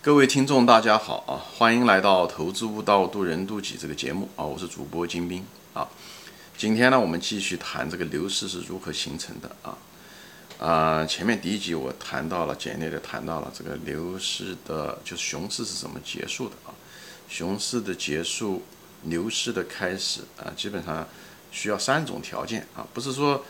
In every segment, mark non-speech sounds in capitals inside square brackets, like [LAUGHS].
各位听众，大家好啊！欢迎来到《投资悟道，渡人渡己》这个节目啊！我是主播金兵啊。今天呢，我们继续谈这个牛市是如何形成的啊。啊，前面第一集我谈到了，简略的谈到了这个牛市的，就是熊市是怎么结束的啊？熊市的结束，牛市的开始啊，基本上需要三种条件啊，不是说。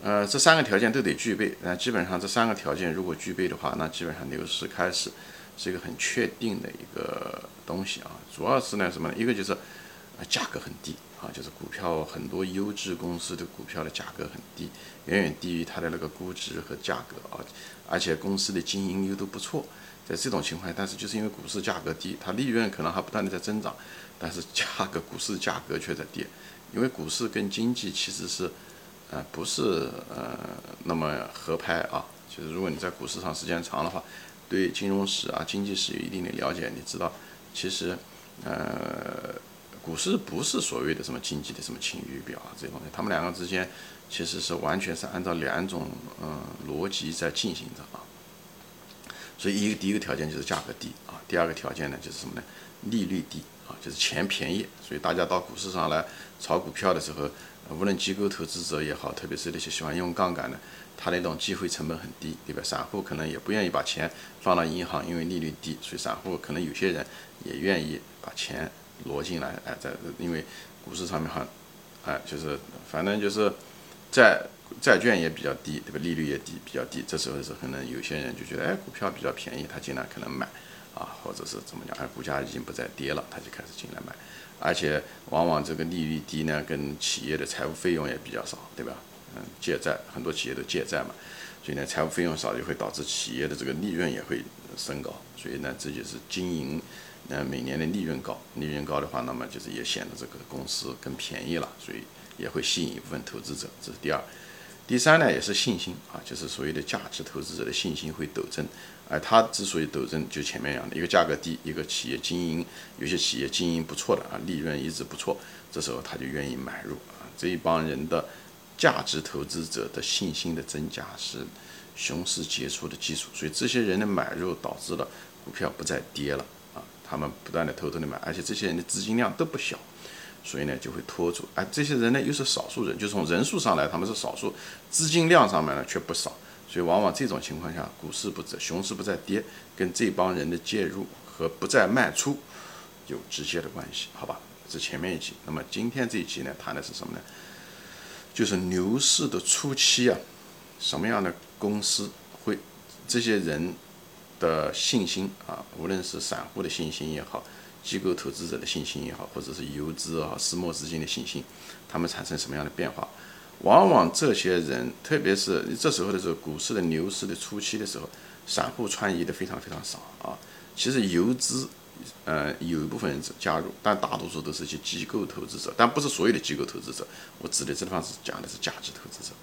呃，这三个条件都得具备。那基本上这三个条件如果具备的话，那基本上牛市开始是一个很确定的一个东西啊。主要是呢什么呢？一个就是价格很低啊，就是股票很多优质公司的股票的价格很低，远远低于它的那个估值和价格啊。而且公司的经营又都不错，在这种情况下，但是就是因为股市价格低，它利润可能还不断的在增长，但是价格股市价格却在跌，因为股市跟经济其实是。呃，不是呃那么合拍啊。就是如果你在股市上时间长的话，对金融史啊、经济史有一定的了解，你知道，其实呃，股市不是所谓的什么经济的什么晴雨表啊这些东西，他们两个之间其实是完全是按照两种嗯逻辑在进行着啊。所以一个第一个条件就是价格低啊，第二个条件呢就是什么呢？利率低啊，就是钱便宜。所以大家到股市上来炒股票的时候。无论机构投资者也好，特别是那些喜欢用杠杆的，他那种机会成本很低，对吧？散户可能也不愿意把钱放到银行，因为利率低，所以散户可能有些人也愿意把钱挪进来，哎，在因为股市上面哈，哎，就是反正就是债债券也比较低，对吧？利率也低，比较低，这时候是可能有些人就觉得，哎，股票比较便宜，他进来可能买，啊，或者是怎么讲，哎，股价已经不再跌了，他就开始进来买。而且往往这个利率低呢，跟企业的财务费用也比较少，对吧？嗯，借债很多企业都借债嘛，所以呢，财务费用少就会导致企业的这个利润也会升高，所以呢，这就是经营，呃，每年的利润高，利润高的话，那么就是也显得这个公司更便宜了，所以也会吸引一部分投资者，这是第二。第三呢，也是信心啊，就是所谓的价值投资者的信心会陡增。而它之所以陡增，就前面讲的，一个价格低，一个企业经营，有些企业经营不错的啊，利润一直不错，这时候他就愿意买入啊。这一帮人的价值投资者的信心的增加是熊市结束的基础，所以这些人的买入导致了股票不再跌了啊，他们不断的偷偷的买，而且这些人的资金量都不小。所以呢，就会拖住。哎，这些人呢又是少数人，就从人数上来，他们是少数，资金量上面呢却不少。所以往往这种情况下，股市不在，熊市不再跌，跟这帮人的介入和不再卖出有直接的关系，好吧？这前面一集。那么今天这一集呢，谈的是什么呢？就是牛市的初期啊，什么样的公司会这些人的信心啊，无论是散户的信心也好。机构投资者的信心也好，或者是游资啊、私募资金的信心，他们产生什么样的变化？往往这些人，特别是这时候的时候，股市的牛市的初期的时候，散户参与的非常非常少啊。其实游资，呃，有一部分人加入，但大多数都是一些机构投资者，但不是所有的机构投资者。我指的这地方是讲的是价值投资者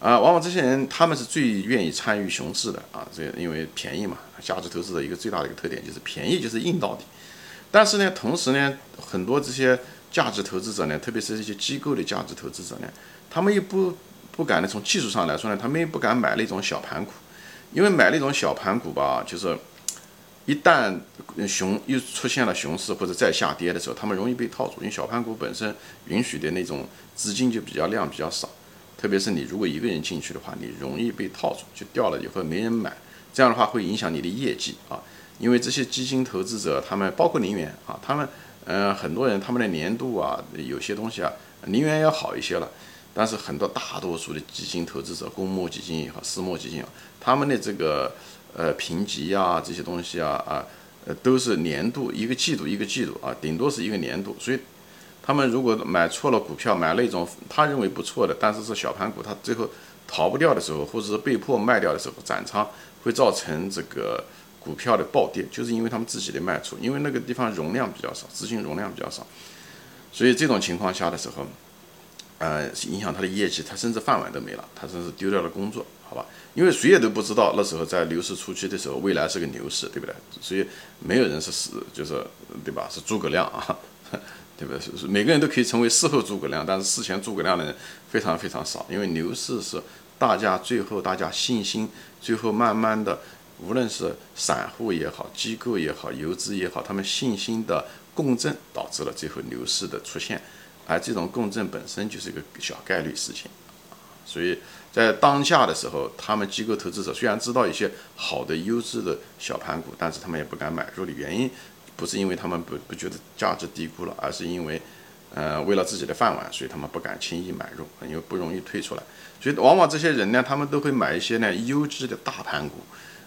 啊。往往这些人，他们是最愿意参与熊市的啊。这因为便宜嘛，价值投资者一个最大的一个特点就是便宜，就是硬到底。但是呢，同时呢，很多这些价值投资者呢，特别是这些机构的价值投资者呢，他们又不不敢呢，从技术上来说呢，他们也不敢买那种小盘股，因为买那种小盘股吧，就是一旦熊又出现了熊市或者再下跌的时候，他们容易被套住，因为小盘股本身允许的那种资金就比较量比较少，特别是你如果一个人进去的话，你容易被套住，就掉了以后没人买，这样的话会影响你的业绩啊。因为这些基金投资者，他们包括零元啊，他们，呃，很多人他们的年度啊，有些东西啊，零元要好一些了，但是很多大多数的基金投资者，公募基金也好，私募基金啊，他们的这个呃评级啊，这些东西啊啊，呃都是年度一个季度一个季度啊，顶多是一个年度，所以他们如果买错了股票，买那种他认为不错的，但是是小盘股，他最后逃不掉的时候，或者是被迫卖掉的时候，斩仓会造成这个。股票的暴跌，就是因为他们自己的卖出，因为那个地方容量比较少，资金容量比较少，所以这种情况下的时候，呃，影响他的业绩，他甚至饭碗都没了，他甚至丢掉了工作，好吧？因为谁也都不知道那时候在牛市初期的时候，未来是个牛市，对不对？所以没有人是死，就是对吧？是诸葛亮啊，[LAUGHS] 对不对？是每个人都可以成为事后诸葛亮，但是事前诸葛亮的人非常非常少，因为牛市是大家最后大家信心最后慢慢的。无论是散户也好，机构也好，游资也好，他们信心的共振导致了最后牛市的出现，而这种共振本身就是一个小概率事情，所以在当下的时候，他们机构投资者虽然知道一些好的优质的小盘股，但是他们也不敢买入的原因，不是因为他们不不觉得价值低估了，而是因为。呃，为了自己的饭碗，所以他们不敢轻易买入，因为不容易退出来。所以往往这些人呢，他们都会买一些呢优质的大盘股。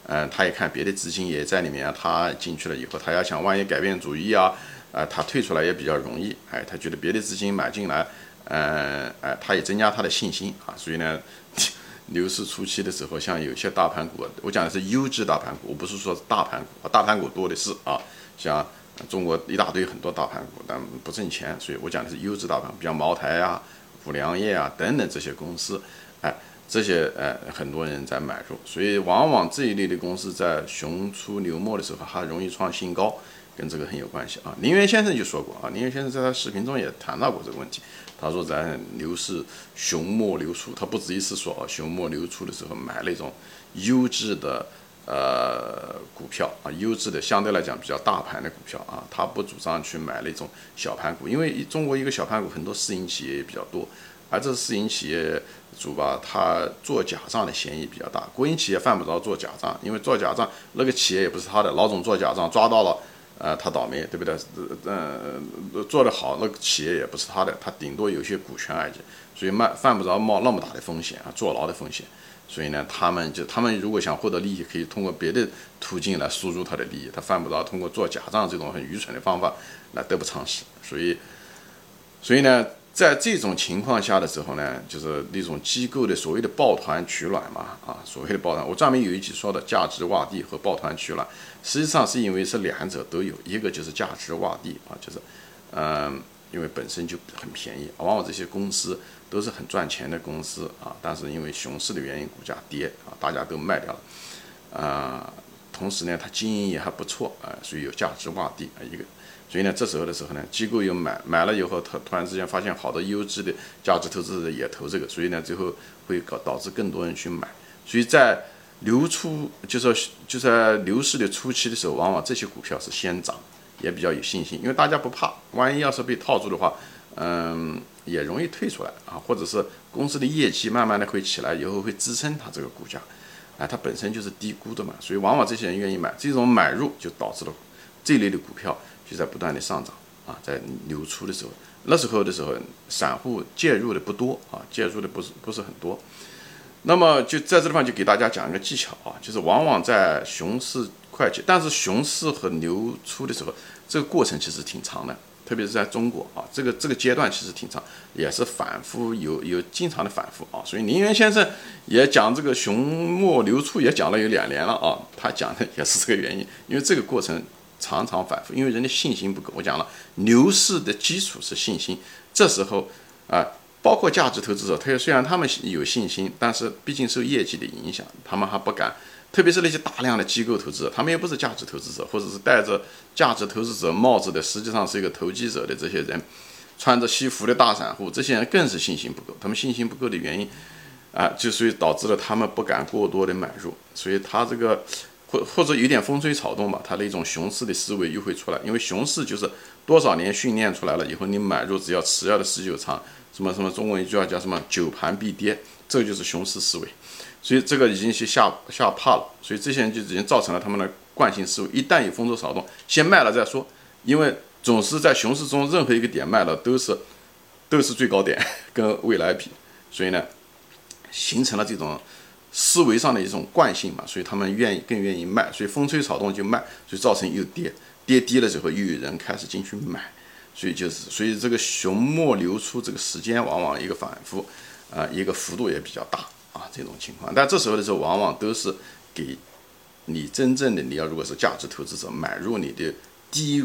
嗯，他一看别的资金也在里面，他进去了以后，他要想万一改变主意啊，呃，他退出来也比较容易。哎，他觉得别的资金买进来，嗯，哎，他也增加他的信心啊。所以呢，[LAUGHS] 牛市初期的时候，像有些大盘股，我讲的是优质大盘股，我不是说大盘股，大盘股多的是啊，像。中国一大堆很多大盘股，但不挣钱，所以我讲的是优质大盘，比如茅台啊、五粮液啊等等这些公司，哎，这些呃很多人在买入，所以往往这一类的公司在熊出牛没的时候，还容易创新高，跟这个很有关系啊。林源先生就说过啊，林源先生在他视频中也谈到过这个问题，他说在牛市熊末流出，他不止一次说啊，熊末流出的时候买那种优质的。呃，股票啊，优质的相对来讲比较大盘的股票啊，他不主张去买那种小盘股，因为中国一个小盘股很多私营企业也比较多，而这私营企业主吧，他做假账的嫌疑比较大，国营企业犯不着做假账，因为做假账那个企业也不是他的，老总做假账抓到了，呃，他倒霉，对不对？呃，做得好，那个企业也不是他的，他顶多有些股权而已，所以卖犯不着冒那么大的风险啊，坐牢的风险。所以呢，他们就他们如果想获得利益，可以通过别的途径来输入他的利益，他犯不着通过做假账这种很愚蠢的方法来得不偿失。所以，所以呢，在这种情况下的时候呢，就是那种机构的所谓的抱团取暖嘛，啊，所谓的抱团，我专门有一集说的价值洼地和抱团取暖，实际上是因为是两者都有，一个就是价值洼地啊，就是，嗯。因为本身就很便宜，往往这些公司都是很赚钱的公司啊，但是因为熊市的原因，股价跌啊，大家都卖掉了，啊，同时呢，它经营也还不错啊，所以有价值洼地啊一个，所以呢，这时候的时候呢，机构又买买了以后，他突然之间发现好多优质的价值投资者也投这个，所以呢，最后会搞导致更多人去买，所以在流出就是就在牛市的初期的时候，往往这些股票是先涨。也比较有信心，因为大家不怕，万一要是被套住的话，嗯，也容易退出来啊，或者是公司的业绩慢慢的会起来，以后会支撑它这个股价，啊，它本身就是低估的嘛，所以往往这些人愿意买，这种买入就导致了这类的股票就在不断的上涨啊，在流出的时候，那时候的时候，散户介入的不多啊，介入的不是不是很多，那么就在这地方就给大家讲一个技巧啊，就是往往在熊市。会计，但是熊市和牛出的时候，这个过程其实挺长的，特别是在中国啊，这个这个阶段其实挺长，也是反复有有经常的反复啊。所以林源先生也讲这个熊末流出也讲了有两年了啊，他讲的也是这个原因，因为这个过程常常反复，因为人的信心不够。我讲了，牛市的基础是信心，这时候啊，包括价值投资者，他也虽然他们有信心，但是毕竟受业绩的影响，他们还不敢。特别是那些大量的机构投资者，他们又不是价值投资者，或者是戴着价值投资者帽子的，实际上是一个投机者的这些人，穿着西服的大散户，这些人更是信心不够。他们信心不够的原因，啊，就所以导致了他们不敢过多的买入。所以他这个或或者有点风吹草动吧，他那种熊市的思维又会出来。因为熊市就是多少年训练出来了以后，你买入只要持有的时久长，什么什么中文一句话叫什么“久盘必跌”，这就是熊市思维。所以这个已经是吓吓怕了，所以这些人就已经造成了他们的惯性思维。一旦有风吹草动，先卖了再说，因为总是在熊市中任何一个点卖了都是都是最高点，跟未来比，所以呢，形成了这种思维上的一种惯性嘛，所以他们愿意更愿意卖，所以风吹草动就卖，所以造成又跌跌低了之后又有人开始进去买，所以就是所以这个熊末流出这个时间往往一个反复，啊，一个幅度也比较大。啊，这种情况，但这时候的时候，往往都是给你真正的你要如果是价值投资者买入你的低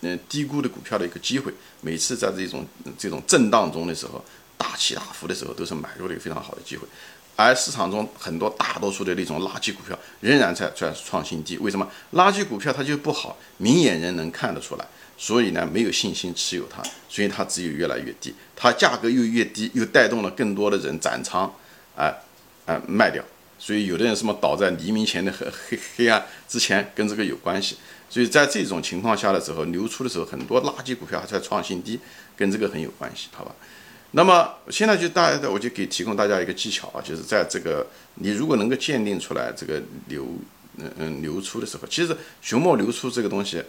嗯低估的股票的一个机会。每次在这种这种震荡中的时候，大起大伏的时候，都是买入的一个非常好的机会。而市场中很多大多数的那种垃圾股票仍然在在创新低。为什么？垃圾股票它就不好，明眼人能看得出来，所以呢没有信心持有它，所以它只有越来越低，它价格又越低，又带动了更多的人斩仓。啊，啊，卖掉，所以有的人什么倒在黎明前的 [LAUGHS] 黑黑黑暗之前，跟这个有关系。所以在这种情况下的时候，流出的时候，很多垃圾股票还在创新低，跟这个很有关系，好吧？那么现在就大家，我就给提供大家一个技巧啊，就是在这个你如果能够鉴定出来这个流嗯嗯流出的时候，其实熊猫流出这个东西，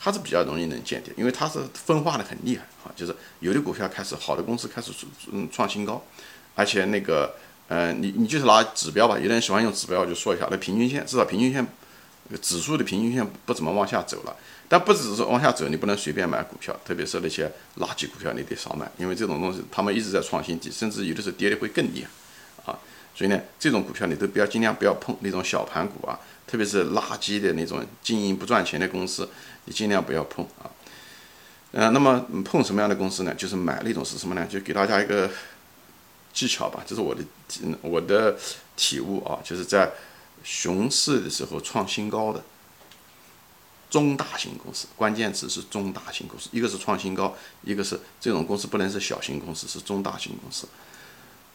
它是比较容易能鉴定，因为它是分化的很厉害啊，就是有的股票开始好的公司开始嗯创新高，而且那个呃你你就是拿指标吧，有的人喜欢用指标，就说一下，那平均线至少平均线。指数的平均线不怎么往下走了，但不只是往下走，你不能随便买股票，特别是那些垃圾股票，你得少买，因为这种东西他们一直在创新低，甚至有的时候跌的会更厉害啊。所以呢，这种股票你都不要尽量不要碰，那种小盘股啊，特别是垃圾的那种经营不赚钱的公司，你尽量不要碰啊。呃，那么碰什么样的公司呢？就是买那种是什么呢？就给大家一个技巧吧，这是我的我的体悟啊，就是在。熊市的时候创新高的中大型公司，关键词是中大型公司，一个是创新高，一个是这种公司不能是小型公司，是中大型公司。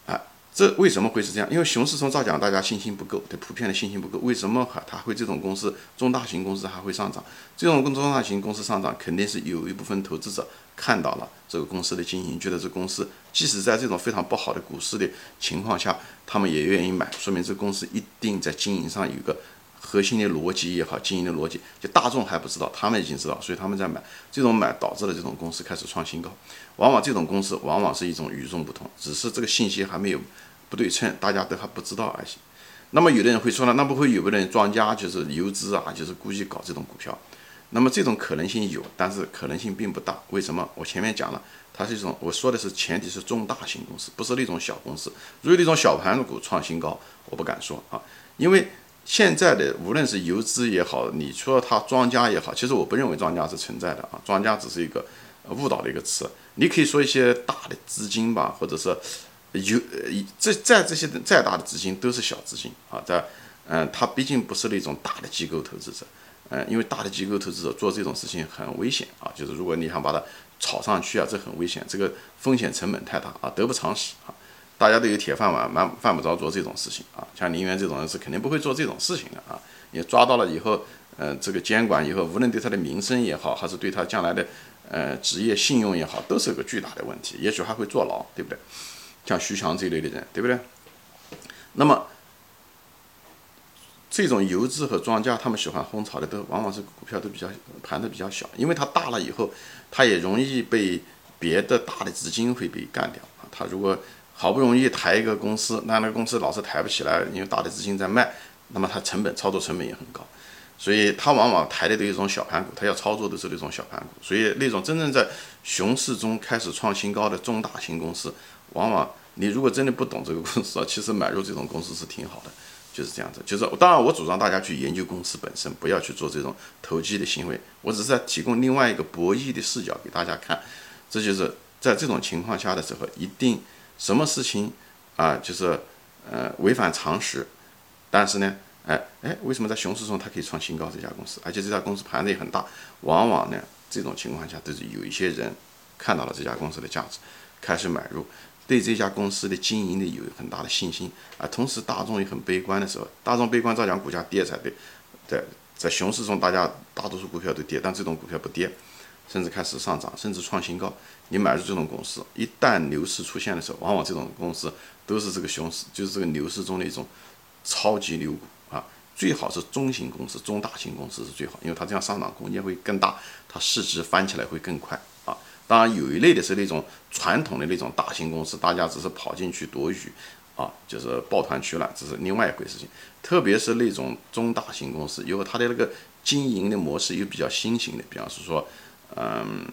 啊，这为什么会是这样？因为熊市中造假大家信心不够，对普遍的信心不够。为什么哈它会这种公司中大型公司还会上涨？这种中大型公司上涨，肯定是有一部分投资者看到了这个公司的经营，觉得这公司即使在这种非常不好的股市的情况下。他们也愿意买，说明这公司一定在经营上有个核心的逻辑也好，经营的逻辑，就大众还不知道，他们已经知道，所以他们在买。这种买导致了这种公司开始创新高。往往这种公司往往是一种与众不同，只是这个信息还没有不对称，大家都还不知道而已。那么有的人会说了，那不会有个人庄家就是游资啊，就是故意搞这种股票？那么这种可能性有，但是可能性并不大。为什么？我前面讲了。它是一种，我说的是前提是中大型公司，不是那种小公司。如果那种小盘股创新高，我不敢说啊，因为现在的无论是游资也好，你说它庄家也好，其实我不认为庄家是存在的啊，庄家只是一个误导的一个词。你可以说一些大的资金吧，或者是有这在这些再大的资金都是小资金啊，在嗯，它毕竟不是那种大的机构投资者，嗯，因为大的机构投资者做这种事情很危险啊，就是如果你想把它。炒上去啊，这很危险，这个风险成本太大啊，得不偿失啊！大家都有铁饭碗，蛮犯不着做这种事情啊。像林园这种人是肯定不会做这种事情的啊。你抓到了以后，呃，这个监管以后，无论对他的名声也好，还是对他将来的呃职业信用也好，都是个巨大的问题，也许还会坐牢，对不对？像徐强这一类的人，对不对？那么。这种游资和庄家，他们喜欢轰炒的都往往是股票都比较盘的比较小，因为它大了以后，它也容易被别的大的资金会被干掉啊。他如果好不容易抬一个公司，那那个公司老是抬不起来，因为大的资金在卖，那么它成本操作成本也很高，所以它往往抬的都是一种小盘股，它要操作的是那种小盘股。所以那种真正在熊市中开始创新高的中大型公司，往往你如果真的不懂这个公司啊，[LAUGHS] 其实买入这种公司是挺好的。就是这样子，就是当然，我主张大家去研究公司本身，不要去做这种投机的行为。我只是在提供另外一个博弈的视角给大家看。这就是在这种情况下的时候，一定什么事情啊，就是呃违反常识。但是呢，哎哎，为什么在熊市中它可以创新高？这家公司，而且这家公司盘子也很大。往往呢，这种情况下都是有一些人看到了这家公司的价值，开始买入。对这家公司的经营的有很大的信心啊，同时大众也很悲观的时候，大众悲观照讲股价跌才对，在在熊市中大家大多数股票都跌，但这种股票不跌，甚至开始上涨，甚至创新高。你买入这种公司，一旦牛市出现的时候，往往这种公司都是这个熊市，就是这个牛市中的一种超级牛股啊。最好是中型公司、中大型公司是最好，因为它这样上涨空间会更大，它市值翻起来会更快啊。当然，有一类的是那种传统的那种大型公司，大家只是跑进去躲雨，啊，就是抱团取暖，这是另外一回事情。特别是那种中大型公司，因为它的那个经营的模式又比较新型的，比方是说，嗯，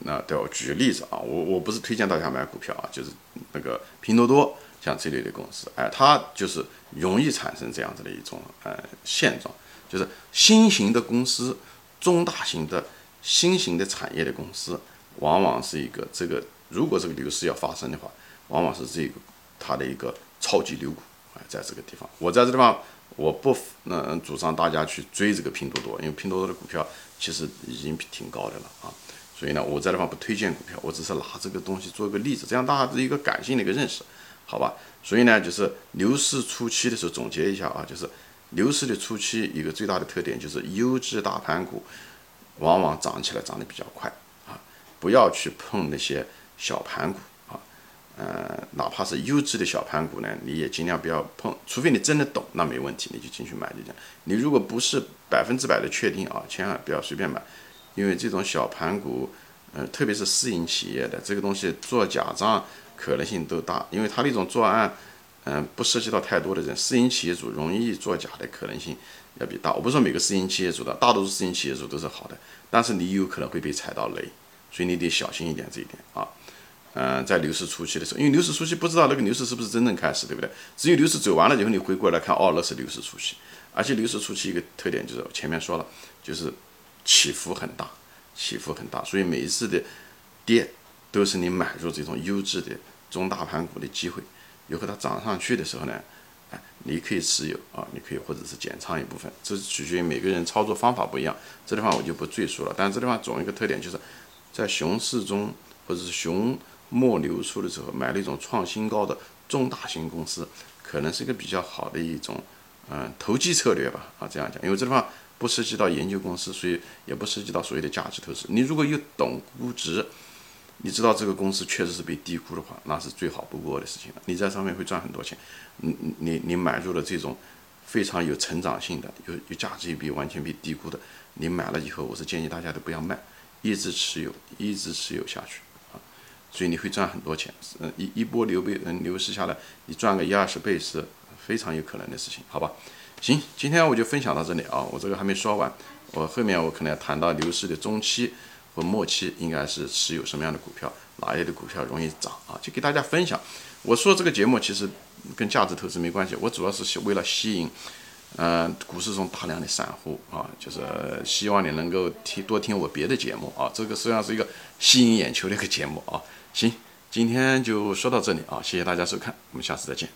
那对我举个例子啊，我我不是推荐大家买股票啊，就是那个拼多多像这类的公司，哎，它就是容易产生这样子的一种呃现状，就是新型的公司、中大型的新型的产业的公司。往往是一个这个，如果这个牛市要发生的话，往往是这个它的一个超级牛股啊，在这个地方。我在这地方，我不嗯主张大家去追这个拼多多，因为拼多多的股票其实已经挺高的了啊。所以呢，我在这方不推荐股票，我只是拿这个东西做一个例子，这样大家是一个感性的一个认识。好吧？所以呢，就是牛市初期的时候总结一下啊，就是牛市的初期一个最大的特点就是优质大盘股往往涨起来涨得比较快啊，不要去碰那些小盘股，呃，哪怕是优质的小盘股呢，你也尽量不要碰，除非你真的懂，那没问题，你就进去买就行。你如果不是百分之百的确定啊，千万不要随便买，因为这种小盘股，呃，特别是私营企业的这个东西做假账。可能性都大，因为他那种作案，嗯，不涉及到太多的人，私营企业主容易作假的可能性要比大。我不说每个私营企业主的，大多数私营企业主都是好的，但是你有可能会被踩到雷，所以你得小心一点这一点啊。嗯，在牛市初期的时候，因为牛市初期不知道那个牛市是不是真正开始，对不对？只有牛市走完了以后，你回过来看，哦，那是牛市初期。而且牛市初期一个特点就是前面说了，就是起伏很大，起伏很大，所以每一次的跌。都是你买入这种优质的中大盘股的机会，以后它涨上去的时候呢，哎，你可以持有啊，你可以或者是减仓一部分，这取决于每个人操作方法不一样。这地方我就不赘述了。但这地方总一个特点，就是在熊市中或者是熊末流出的时候，买了一种创新高的中大型公司，可能是一个比较好的一种嗯投机策略吧。啊，这样讲，因为这地方不涉及到研究公司，所以也不涉及到所谓的价值投资。你如果又懂估值。你知道这个公司确实是被低估的话，那是最好不过的事情了。你在上面会赚很多钱。你你你买入了这种非常有成长性的、有有价值比完全被低估的，你买了以后，我是建议大家都不要卖，一直持有，一直持有下去。所以你会赚很多钱。嗯，一一波牛背嗯牛市下来，你赚个一二十倍是非常有可能的事情，好吧？行，今天我就分享到这里啊。我这个还没说完，我后面我可能要谈到牛市的中期。和末期应该是持有什么样的股票，哪类的股票容易涨啊？就给大家分享。我说这个节目其实跟价值投资没关系，我主要是为了吸引，嗯，股市中大量的散户啊，就是希望你能够听多听我别的节目啊。这个实际上是一个吸引眼球的一个节目啊。行，今天就说到这里啊，谢谢大家收看，我们下次再见。